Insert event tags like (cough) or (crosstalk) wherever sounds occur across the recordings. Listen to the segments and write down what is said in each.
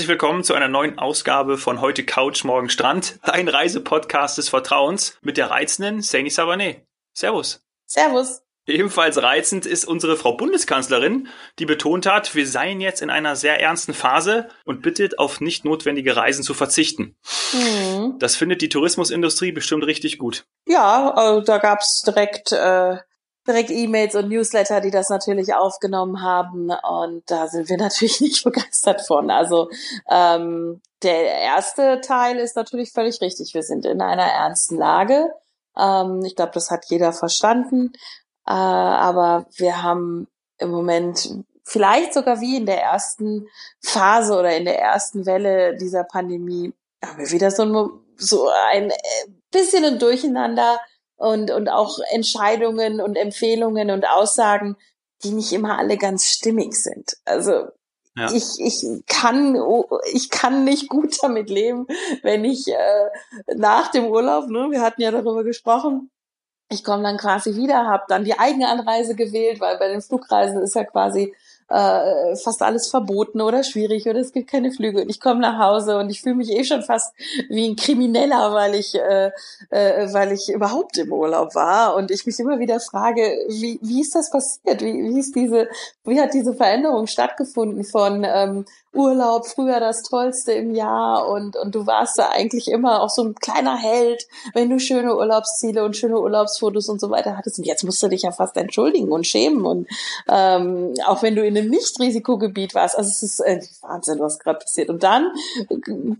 Herzlich willkommen zu einer neuen Ausgabe von Heute Couch, Morgen Strand, dein Reisepodcast des Vertrauens mit der reizenden Saini Savané. Servus. Servus. Ebenfalls reizend ist unsere Frau Bundeskanzlerin, die betont hat, wir seien jetzt in einer sehr ernsten Phase und bittet auf nicht notwendige Reisen zu verzichten. Mhm. Das findet die Tourismusindustrie bestimmt richtig gut. Ja, also da gab's direkt äh, direkt E-Mails und Newsletter, die das natürlich aufgenommen haben. Und da sind wir (laughs) natürlich nicht begeistert von. Also ähm, der erste Teil ist natürlich völlig richtig. Wir sind in einer ernsten Lage. Ähm, ich glaube, das hat jeder verstanden. Äh, aber wir haben im Moment vielleicht sogar wie in der ersten Phase oder in der ersten Welle dieser Pandemie haben wir wieder so ein, so ein äh, bisschen ein Durcheinander und, und auch Entscheidungen und Empfehlungen und Aussagen, die nicht immer alle ganz stimmig sind. Also ja. ich, ich kann ich kann nicht gut damit leben, wenn ich äh, nach dem Urlaub, ne, wir hatten ja darüber gesprochen, ich komme dann quasi wieder, habe dann die eigene Anreise gewählt, weil bei den Flugreisen ist ja quasi äh, fast alles verboten oder schwierig oder es gibt keine Flüge und ich komme nach Hause und ich fühle mich eh schon fast wie ein Krimineller, weil ich äh, äh, weil ich überhaupt im Urlaub war und ich mich immer wieder frage, wie wie ist das passiert? Wie wie ist diese wie hat diese Veränderung stattgefunden von ähm, Urlaub, früher das Tollste im Jahr und, und du warst da eigentlich immer auch so ein kleiner Held, wenn du schöne Urlaubsziele und schöne Urlaubsfotos und so weiter hattest. Und jetzt musst du dich ja fast entschuldigen und schämen und ähm, auch wenn du in einem Nicht-Risikogebiet warst. Also es ist äh, Wahnsinn, was gerade passiert. Und dann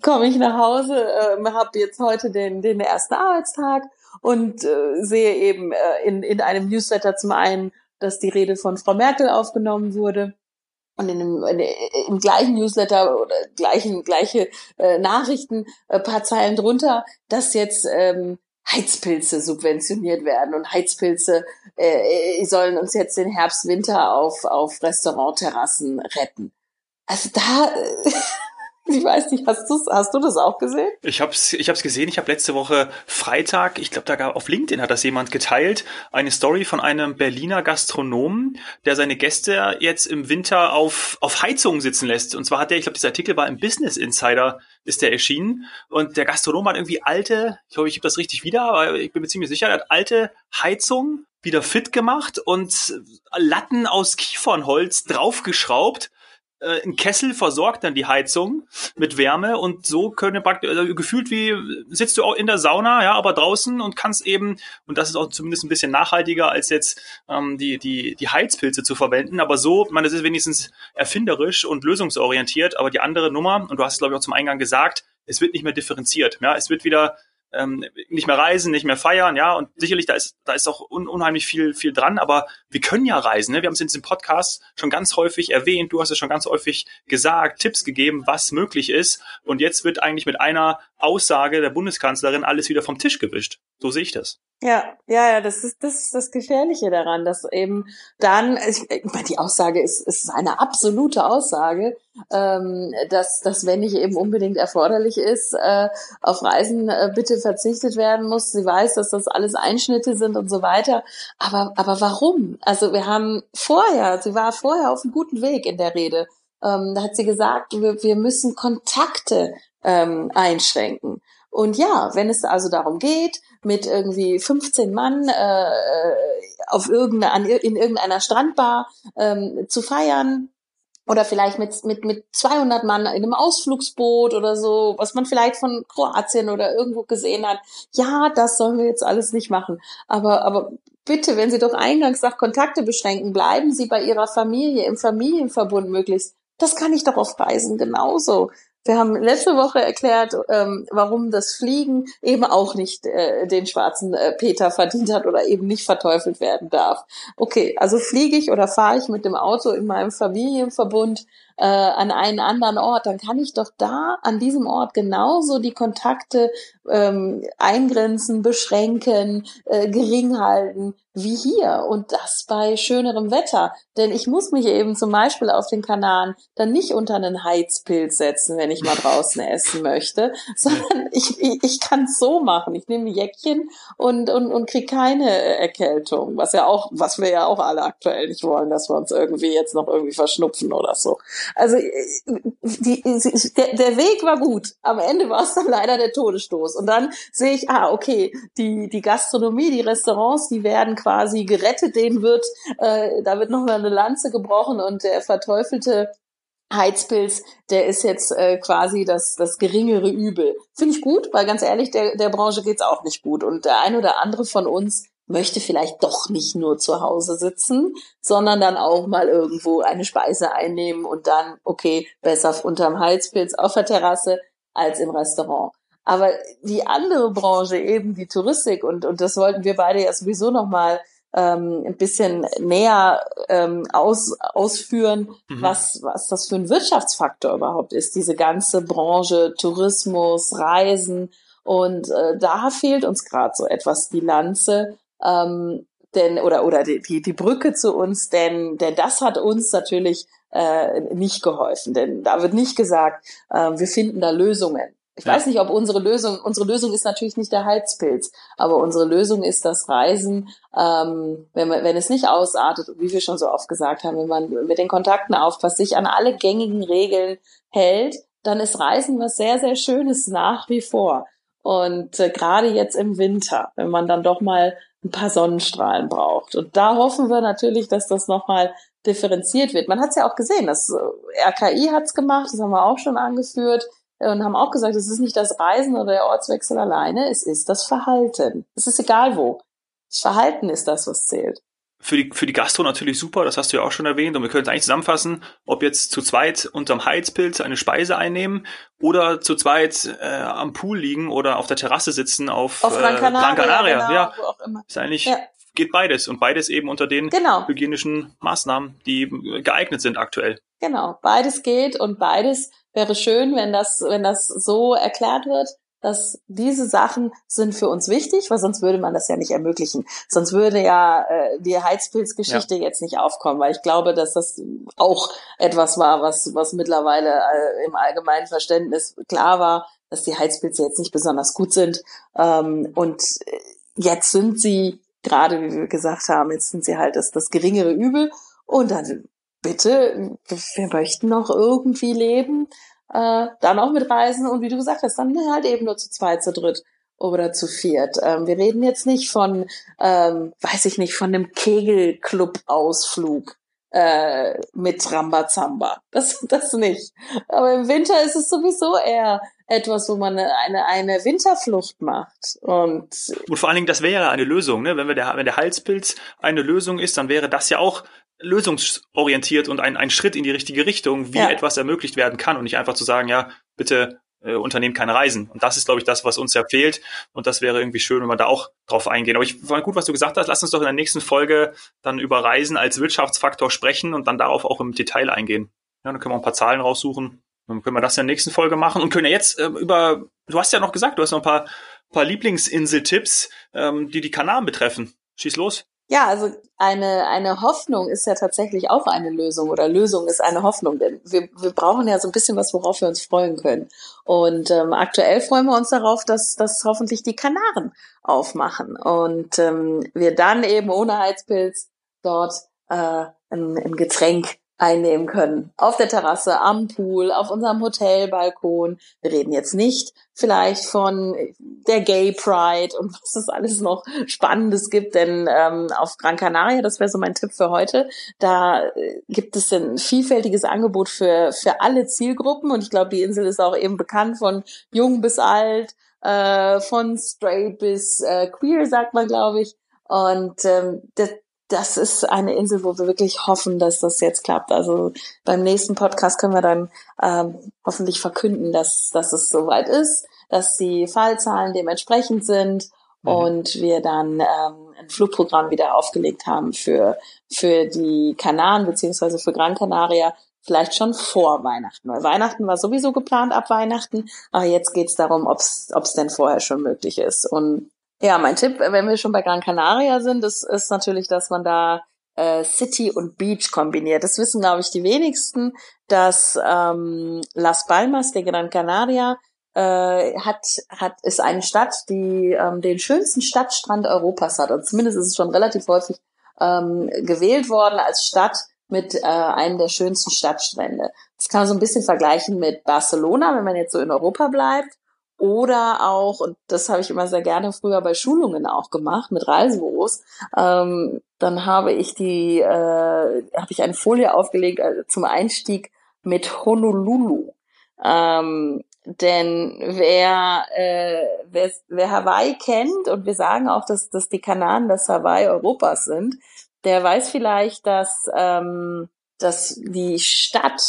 komme ich nach Hause, äh, habe jetzt heute den, den ersten Arbeitstag und äh, sehe eben äh, in, in einem Newsletter zum einen, dass die Rede von Frau Merkel aufgenommen wurde und in dem, in, im gleichen Newsletter oder gleichen gleiche äh, Nachrichten äh, paar Zeilen drunter, dass jetzt ähm, Heizpilze subventioniert werden und Heizpilze äh, sollen uns jetzt den Herbst Winter auf auf Restaurantterrassen retten. Also da (laughs) (laughs) Ich weiß nicht, hast, du's, hast du das auch gesehen? Ich habe es ich hab's gesehen. Ich habe letzte Woche Freitag, ich glaube, da gab auf LinkedIn hat das jemand geteilt, eine Story von einem Berliner Gastronomen, der seine Gäste jetzt im Winter auf, auf Heizungen sitzen lässt. Und zwar hat der, ich glaube, dieser Artikel war im Business Insider, ist der erschienen. Und der Gastronom hat irgendwie alte, ich hoffe, ich habe das richtig wieder, aber ich bin mir ziemlich sicher, er hat alte Heizungen wieder fit gemacht und Latten aus Kiefernholz draufgeschraubt äh, ein Kessel versorgt dann die Heizung mit Wärme und so können praktisch also gefühlt wie sitzt du auch in der Sauna, ja, aber draußen und kannst eben und das ist auch zumindest ein bisschen nachhaltiger als jetzt ähm, die die die Heizpilze zu verwenden, aber so, man das ist wenigstens erfinderisch und lösungsorientiert, aber die andere Nummer und du hast glaube ich auch zum Eingang gesagt, es wird nicht mehr differenziert, ja, es wird wieder ähm, nicht mehr reisen, nicht mehr feiern, ja, und sicherlich, da ist, da ist auch un unheimlich viel, viel dran, aber wir können ja reisen, ne? Wir haben es in diesem Podcast schon ganz häufig erwähnt, du hast es schon ganz häufig gesagt, Tipps gegeben, was möglich ist, und jetzt wird eigentlich mit einer Aussage der Bundeskanzlerin alles wieder vom Tisch gewischt. So sehe ich das. Ja, ja, ja, das ist das, ist das Gefährliche daran, dass eben dann, ich, ich meine, die Aussage ist, ist eine absolute Aussage, ähm, dass, dass wenn nicht eben unbedingt erforderlich ist, äh, auf Reisen äh, bitte verzichtet werden muss. Sie weiß, dass das alles Einschnitte sind und so weiter. Aber, aber warum? Also wir haben vorher, sie war vorher auf einem guten Weg in der Rede. Ähm, da hat sie gesagt, wir, wir müssen Kontakte ähm, einschränken. Und ja, wenn es also darum geht, mit irgendwie 15 Mann äh, auf irgendeine, in irgendeiner Strandbar ähm, zu feiern, oder vielleicht mit, mit, mit 200 Mann in einem Ausflugsboot oder so, was man vielleicht von Kroatien oder irgendwo gesehen hat. Ja, das sollen wir jetzt alles nicht machen. Aber, aber bitte, wenn Sie doch eingangs nach Kontakte beschränken, bleiben Sie bei Ihrer Familie, im Familienverbund möglichst. Das kann ich doch auf Reisen genauso. Wir haben letzte Woche erklärt, ähm, warum das Fliegen eben auch nicht äh, den schwarzen äh, Peter verdient hat oder eben nicht verteufelt werden darf. Okay, also fliege ich oder fahre ich mit dem Auto in meinem Familienverbund äh, an einen anderen Ort, dann kann ich doch da an diesem Ort genauso die Kontakte ähm, eingrenzen, beschränken, äh, gering halten wie hier und das bei schönerem Wetter. Denn ich muss mich eben zum Beispiel auf den Kanaren dann nicht unter einen Heizpilz setzen, wenn ich mal (laughs) draußen essen möchte, sondern ich, ich, ich kann es so machen. Ich nehme ein Jäckchen und, und, und kriege keine Erkältung, was ja auch, was wir ja auch alle aktuell nicht wollen, dass wir uns irgendwie jetzt noch irgendwie verschnupfen oder so. Also die, der, der Weg war gut. Am Ende war es dann leider der Todesstoß. Und dann sehe ich, ah, okay, die, die Gastronomie, die Restaurants, die werden quasi gerettet, denen wird, äh, da wird nochmal eine Lanze gebrochen und der verteufelte Heizpilz, der ist jetzt äh, quasi das, das geringere Übel. Finde ich gut, weil ganz ehrlich, der, der Branche geht's auch nicht gut. Und der ein oder andere von uns möchte vielleicht doch nicht nur zu Hause sitzen, sondern dann auch mal irgendwo eine Speise einnehmen und dann, okay, besser unterm Heizpilz auf der Terrasse als im Restaurant. Aber die andere Branche, eben die Touristik, und, und das wollten wir beide ja sowieso nochmal ähm, ein bisschen näher ähm, aus, ausführen, mhm. was, was das für ein Wirtschaftsfaktor überhaupt ist, diese ganze Branche, Tourismus, Reisen. Und äh, da fehlt uns gerade so etwas die Lanze, ähm, denn oder oder die, die, Brücke zu uns, denn denn das hat uns natürlich äh, nicht geholfen, denn da wird nicht gesagt, äh, wir finden da Lösungen. Ich ja. weiß nicht, ob unsere Lösung, unsere Lösung ist natürlich nicht der Heizpilz, aber unsere Lösung ist das Reisen, ähm, wenn, man, wenn es nicht ausartet, wie wir schon so oft gesagt haben, wenn man mit den Kontakten aufpasst, sich an alle gängigen Regeln hält, dann ist Reisen was sehr, sehr Schönes nach wie vor. Und äh, gerade jetzt im Winter, wenn man dann doch mal ein paar Sonnenstrahlen braucht. Und da hoffen wir natürlich, dass das nochmal differenziert wird. Man hat es ja auch gesehen, das äh, RKI hat es gemacht, das haben wir auch schon angeführt und haben auch gesagt, es ist nicht das Reisen oder der Ortswechsel alleine, es ist das Verhalten. Es ist egal wo. Das Verhalten ist das, was zählt. Für die, für die Gastro natürlich super, das hast du ja auch schon erwähnt. Und wir können es eigentlich zusammenfassen, ob jetzt zu zweit unterm Heizpilz eine Speise einnehmen oder zu zweit äh, am Pool liegen oder auf der Terrasse sitzen auf, auf Gran Canaria. Gran Canaria. Genau, ja, wo auch immer. ist eigentlich ja. geht beides und beides eben unter den genau. hygienischen Maßnahmen, die geeignet sind aktuell. Genau, beides geht und beides wäre schön, wenn das, wenn das so erklärt wird, dass diese Sachen sind für uns wichtig, weil sonst würde man das ja nicht ermöglichen. Sonst würde ja äh, die Heizpilzgeschichte ja. jetzt nicht aufkommen, weil ich glaube, dass das auch etwas war, was, was mittlerweile äh, im allgemeinen Verständnis klar war, dass die Heizpilze jetzt nicht besonders gut sind. Ähm, und jetzt sind sie, gerade wie wir gesagt haben, jetzt sind sie halt das, das geringere Übel. Und dann bitte, wir möchten noch irgendwie leben, äh, dann auch mit Reisen und wie du gesagt hast, dann halt eben nur zu zweit, zu dritt oder zu viert. Ähm, wir reden jetzt nicht von, ähm, weiß ich nicht, von einem Kegelclub-Ausflug äh, mit Rambazamba. (laughs) Das, das nicht. Aber im Winter ist es sowieso eher etwas, wo man eine, eine Winterflucht macht. Und, und vor allen Dingen, das wäre eine Lösung, ne? Wenn wir der, wenn der Halspilz eine Lösung ist, dann wäre das ja auch lösungsorientiert und ein, ein Schritt in die richtige Richtung, wie ja. etwas ermöglicht werden kann und nicht einfach zu sagen, ja, bitte äh, unternehmt keine Reisen. Und das ist, glaube ich, das, was uns ja fehlt. Und das wäre irgendwie schön, wenn wir da auch drauf eingehen. Aber ich fand gut, was du gesagt hast. Lass uns doch in der nächsten Folge dann über Reisen als Wirtschaftsfaktor sprechen und dann darauf auch im Detail eingehen. Ja, dann können wir ein paar Zahlen raussuchen. Dann können wir das in der nächsten Folge machen und können ja jetzt äh, über, du hast ja noch gesagt, du hast noch ein paar, paar Lieblingsinseltipps, ähm, die die Kanaren betreffen. Schieß los. Ja, also eine, eine Hoffnung ist ja tatsächlich auch eine Lösung oder Lösung ist eine Hoffnung, denn wir, wir brauchen ja so ein bisschen was, worauf wir uns freuen können. Und ähm, aktuell freuen wir uns darauf, dass, dass hoffentlich die Kanaren aufmachen und ähm, wir dann eben ohne Heizpilz dort äh, ein, ein Getränk einnehmen können. Auf der Terrasse, am Pool, auf unserem Hotelbalkon. Wir reden jetzt nicht vielleicht von der Gay Pride und (laughs) was es alles noch Spannendes gibt, denn ähm, auf Gran Canaria, das wäre so mein Tipp für heute, da äh, gibt es ein vielfältiges Angebot für, für alle Zielgruppen und ich glaube, die Insel ist auch eben bekannt von jung bis alt, äh, von straight bis äh, queer, sagt man, glaube ich. Und ähm, das, das ist eine Insel, wo wir wirklich hoffen, dass das jetzt klappt. Also beim nächsten Podcast können wir dann ähm, hoffentlich verkünden, dass, dass es soweit ist, dass die Fallzahlen dementsprechend sind mhm. und wir dann ähm, ein Flugprogramm wieder aufgelegt haben für, für die Kanaren beziehungsweise für Gran Canaria, vielleicht schon vor Weihnachten. Weil Weihnachten war sowieso geplant ab Weihnachten, aber jetzt geht's darum, ob es denn vorher schon möglich ist. Und ja, mein Tipp, wenn wir schon bei Gran Canaria sind, ist, ist natürlich, dass man da äh, City und Beach kombiniert. Das wissen, glaube ich, die wenigsten, dass ähm, Las Palmas de Gran Canaria äh, hat, hat, ist eine Stadt, die ähm, den schönsten Stadtstrand Europas hat. Und zumindest ist es schon relativ häufig ähm, gewählt worden als Stadt mit äh, einem der schönsten Stadtstrände. Das kann man so ein bisschen vergleichen mit Barcelona, wenn man jetzt so in Europa bleibt. Oder auch, und das habe ich immer sehr gerne früher bei Schulungen auch gemacht, mit Reisebüros, ähm, dann habe ich die, äh, habe ich eine Folie aufgelegt äh, zum Einstieg mit Honolulu. Ähm, denn wer, äh, wer, wer Hawaii kennt, und wir sagen auch, dass, dass die Kanaren das Hawaii Europas sind, der weiß vielleicht, dass, ähm, dass die Stadt,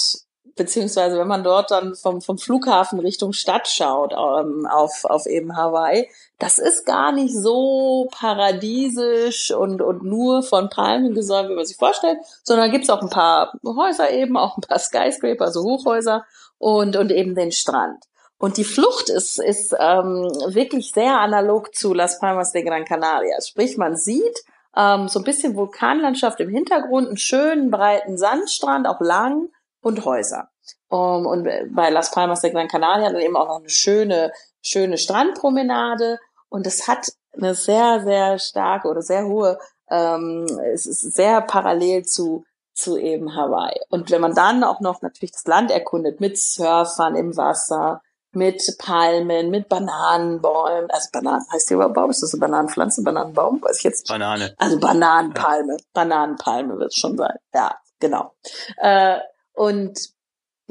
beziehungsweise wenn man dort dann vom, vom Flughafen Richtung Stadt schaut, ähm, auf, auf eben Hawaii, das ist gar nicht so paradiesisch und, und nur von Palmen gesäumt, wie man sich vorstellt, sondern gibt's auch ein paar Häuser eben, auch ein paar Skyscraper, also Hochhäuser und, und eben den Strand. Und die Flucht ist, ist ähm, wirklich sehr analog zu Las Palmas de Gran Canaria. Sprich, man sieht ähm, so ein bisschen Vulkanlandschaft im Hintergrund, einen schönen breiten Sandstrand, auch lang und Häuser. Um, und bei Las Palmas de Gran Canaria dann eben auch noch eine schöne, schöne Strandpromenade. Und es hat eine sehr, sehr starke oder sehr hohe, ähm, es ist sehr parallel zu zu eben Hawaii. Und wenn man dann auch noch natürlich das Land erkundet mit Surfern im Wasser, mit Palmen, mit Bananenbäumen, also Bananen, heißt die überhaupt Baum? Ist das eine Bananenpflanze, Bananenbaum? Weiß ich jetzt. Banane. Also Bananenpalme, ja. Bananenpalme wird es schon sein. Ja, genau. Äh, und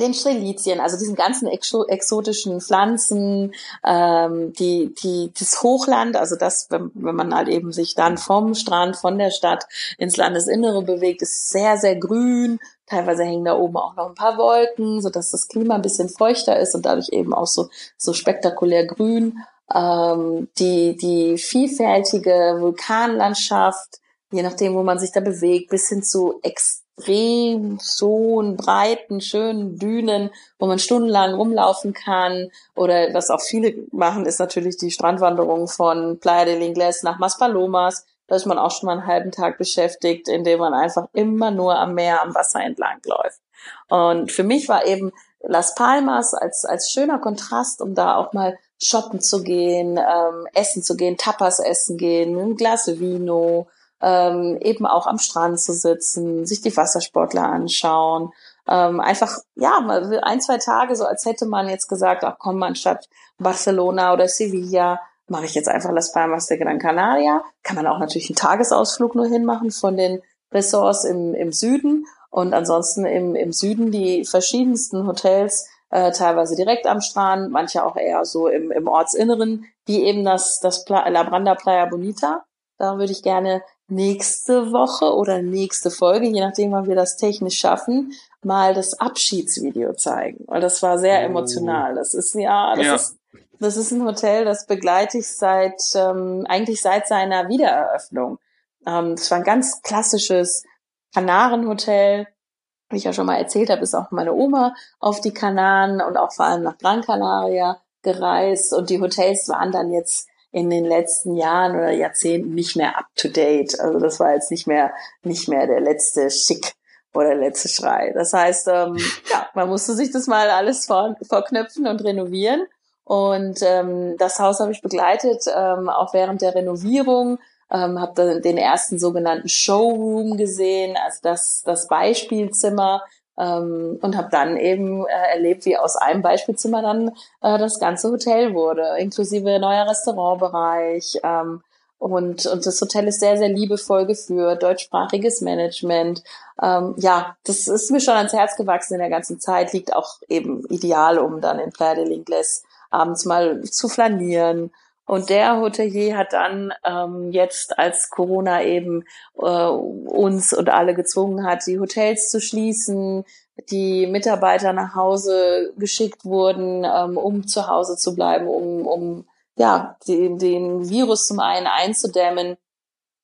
den Strelizien, also diesen ganzen exo exotischen Pflanzen, ähm, die, die, das Hochland, also das, wenn, wenn man halt eben sich dann vom Strand, von der Stadt ins Landesinnere bewegt, ist sehr, sehr grün. Teilweise hängen da oben auch noch ein paar Wolken, so dass das Klima ein bisschen feuchter ist und dadurch eben auch so, so spektakulär grün. Ähm, die, die vielfältige Vulkanlandschaft, je nachdem, wo man sich da bewegt, bis hin zu ex extrem breiten, schönen Dünen, wo man stundenlang rumlaufen kann. Oder was auch viele machen, ist natürlich die Strandwanderung von Playa del Ingles nach Maspalomas. Da ist man auch schon mal einen halben Tag beschäftigt, indem man einfach immer nur am Meer, am Wasser entlang läuft. Und für mich war eben Las Palmas als, als schöner Kontrast, um da auch mal shoppen zu gehen, ähm, essen zu gehen, Tapas essen gehen, ein Glas Vino, ähm, eben auch am Strand zu sitzen, sich die Wassersportler anschauen. Ähm, einfach, ja, ein, zwei Tage, so als hätte man jetzt gesagt, ach komm, anstatt Barcelona oder Sevilla, mache ich jetzt einfach Las Palmas de Gran Canaria. Kann man auch natürlich einen Tagesausflug nur hinmachen von den Ressorts im, im Süden und ansonsten im, im Süden die verschiedensten Hotels, äh, teilweise direkt am Strand, manche auch eher so im, im Ortsinneren, wie eben das, das La Branda Playa Bonita. Da würde ich gerne nächste Woche oder nächste Folge, je nachdem, wann wir das technisch schaffen, mal das Abschiedsvideo zeigen. Weil das war sehr oh. emotional. Das ist ja, das ja. ist das ist ein Hotel, das begleite ich seit ähm, eigentlich seit seiner Wiedereröffnung. Ähm, das war ein ganz klassisches Kanarenhotel. Wie ich ja schon mal erzählt habe, ist auch meine Oma auf die Kanaren und auch vor allem nach Gran Canaria gereist. Und die Hotels waren dann jetzt in den letzten Jahren oder Jahrzehnten nicht mehr up to date. Also das war jetzt nicht mehr, nicht mehr der letzte Schick oder der letzte Schrei. Das heißt, ähm, (laughs) ja, man musste sich das mal alles vor, vorknöpfen und renovieren. Und ähm, das Haus habe ich begleitet, ähm, auch während der Renovierung. Ähm, habe den ersten sogenannten Showroom gesehen, also das, das Beispielzimmer, ähm, und habe dann eben äh, erlebt, wie aus einem Beispielzimmer dann äh, das ganze Hotel wurde, inklusive neuer Restaurantbereich. Ähm, und, und das Hotel ist sehr, sehr liebevoll geführt, deutschsprachiges Management. Ähm, ja, das ist mir schon ans Herz gewachsen in der ganzen Zeit, liegt auch eben ideal, um dann in Playa del Ingles abends mal zu flanieren und der Hotelier hat dann ähm, jetzt, als Corona eben äh, uns und alle gezwungen hat, die Hotels zu schließen, die Mitarbeiter nach Hause geschickt wurden, ähm, um zu Hause zu bleiben, um, um ja, den, den Virus zum einen einzudämmen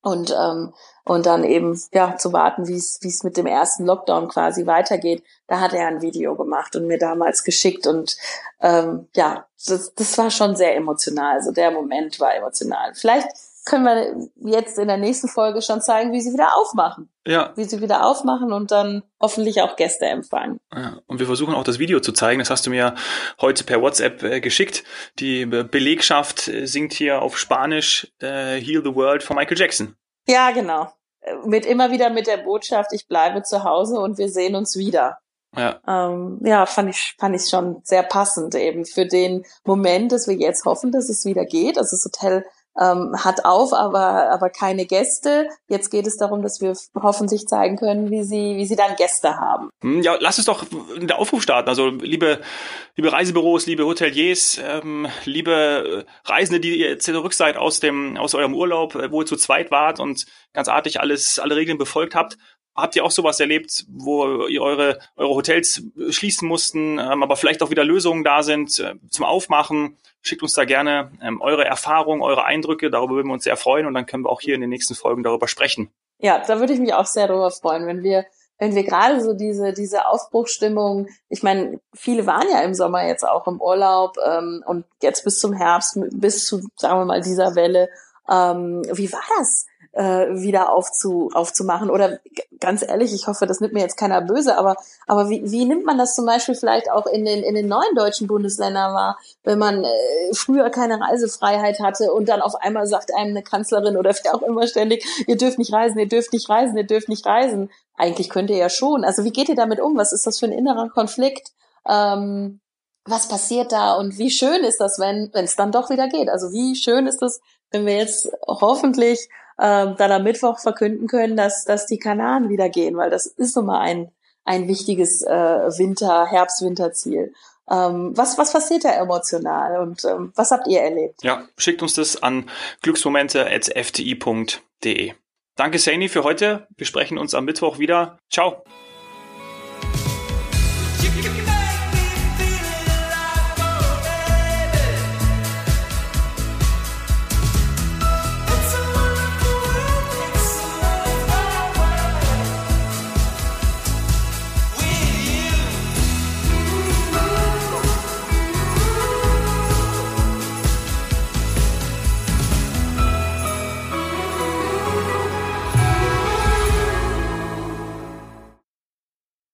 und ähm, und dann eben ja zu warten, wie es wie es mit dem ersten Lockdown quasi weitergeht. Da hat er ein Video gemacht und mir damals geschickt und ähm, ja, das, das war schon sehr emotional. Also der Moment war emotional. Vielleicht können wir jetzt in der nächsten Folge schon zeigen, wie sie wieder aufmachen. Ja. Wie sie wieder aufmachen und dann hoffentlich auch Gäste empfangen. Ja, und wir versuchen auch das Video zu zeigen. Das hast du mir heute per WhatsApp äh, geschickt. Die Belegschaft singt hier auf Spanisch äh, Heal the World von Michael Jackson. Ja, genau. mit immer wieder mit der Botschaft, ich bleibe zu Hause und wir sehen uns wieder. Ja, ähm, ja fand ich fand ich schon sehr passend eben für den Moment, dass wir jetzt hoffen, dass es wieder geht. Also das Hotel ähm, hat auf, aber, aber keine Gäste. Jetzt geht es darum, dass wir hoffentlich zeigen können, wie sie, wie sie dann Gäste haben. Hm, ja, lass es doch in der Aufruf starten. Also liebe, liebe Reisebüros, liebe Hoteliers, ähm, liebe Reisende, die ihr zurück seid aus dem, aus eurem Urlaub, äh, wo ihr zu zweit wart und ganz artig alles, alle Regeln befolgt habt. Habt ihr auch sowas erlebt, wo ihr eure, eure Hotels schließen mussten, ähm, aber vielleicht auch wieder Lösungen da sind äh, zum Aufmachen? Schickt uns da gerne ähm, eure Erfahrungen, eure Eindrücke. Darüber würden wir uns sehr freuen und dann können wir auch hier in den nächsten Folgen darüber sprechen. Ja, da würde ich mich auch sehr darüber freuen, wenn wir wenn wir gerade so diese diese Aufbruchstimmung, ich meine, viele waren ja im Sommer jetzt auch im Urlaub ähm, und jetzt bis zum Herbst, bis zu sagen wir mal dieser Welle. Ähm, wie war das? Äh, wieder aufzu, aufzumachen. Oder ganz ehrlich, ich hoffe, das nimmt mir jetzt keiner böse, aber, aber wie, wie nimmt man das zum Beispiel vielleicht auch in den, in den neuen deutschen Bundesländern wahr, wenn man äh, früher keine Reisefreiheit hatte und dann auf einmal sagt einem eine Kanzlerin oder wer auch immer ständig, ihr dürft nicht reisen, ihr dürft nicht reisen, ihr dürft nicht reisen. Eigentlich könnt ihr ja schon. Also wie geht ihr damit um? Was ist das für ein innerer Konflikt? Ähm, was passiert da und wie schön ist das, wenn es dann doch wieder geht? Also wie schön ist das, wenn wir jetzt hoffentlich äh, dann am Mittwoch verkünden können, dass, dass die Kanaren wieder gehen, weil das ist nun mal ein, ein wichtiges äh, Winter-, Herbst-Winterziel. Ähm, was, was passiert da emotional und ähm, was habt ihr erlebt? Ja, schickt uns das an glücksmomente.fti.de. Danke, Saini, für heute. Wir sprechen uns am Mittwoch wieder. Ciao.